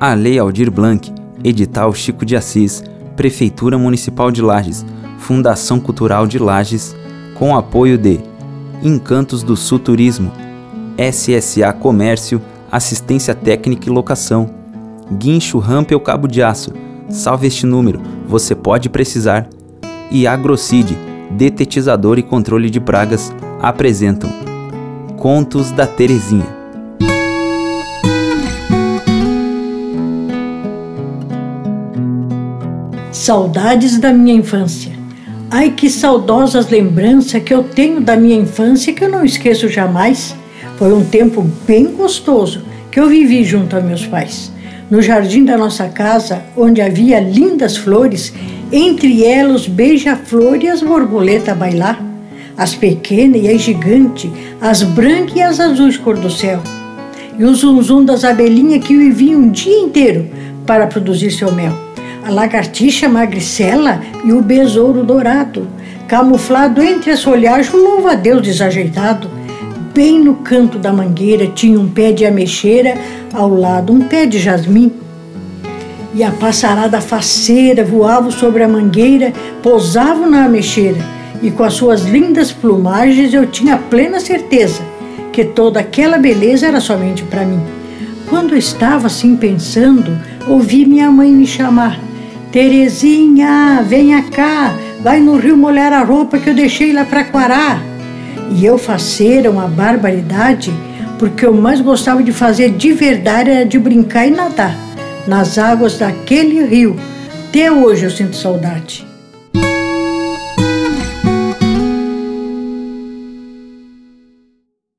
A Lei Aldir Blanc, Edital Chico de Assis, Prefeitura Municipal de Lages, Fundação Cultural de Lages, com apoio de Encantos do Sul Turismo, SSA Comércio, Assistência Técnica e Locação, Guincho Rampel Cabo de Aço, salve este número, você pode precisar, e Agrocid, Detetizador e Controle de Pragas, apresentam. Contos da Terezinha. Saudades da minha infância. Ai, que saudosas lembranças que eu tenho da minha infância que eu não esqueço jamais. Foi um tempo bem gostoso que eu vivi junto a meus pais. No jardim da nossa casa, onde havia lindas flores, entre elas beija-flor e as borboletas bailar, as pequenas e as gigantes, as brancas e as azuis cor do céu, e o zunzum das abelhinhas que viviam um dia inteiro para produzir seu mel, a lagartixa magricela e o besouro dourado, camuflado entre as folhagens, um louva-a-Deus desajeitado, Bem no canto da mangueira tinha um pé de ameixeira, ao lado um pé de jasmim. E a passarada faceira voava sobre a mangueira, pousava na ameixeira, e com as suas lindas plumagens eu tinha plena certeza que toda aquela beleza era somente para mim. Quando eu estava assim pensando, ouvi minha mãe me chamar. Terezinha, venha cá, vai no rio molhar a roupa que eu deixei lá para Quará. E eu fazer uma barbaridade, porque eu mais gostava de fazer de verdade era de brincar e nadar nas águas daquele rio. Até hoje eu sinto saudade.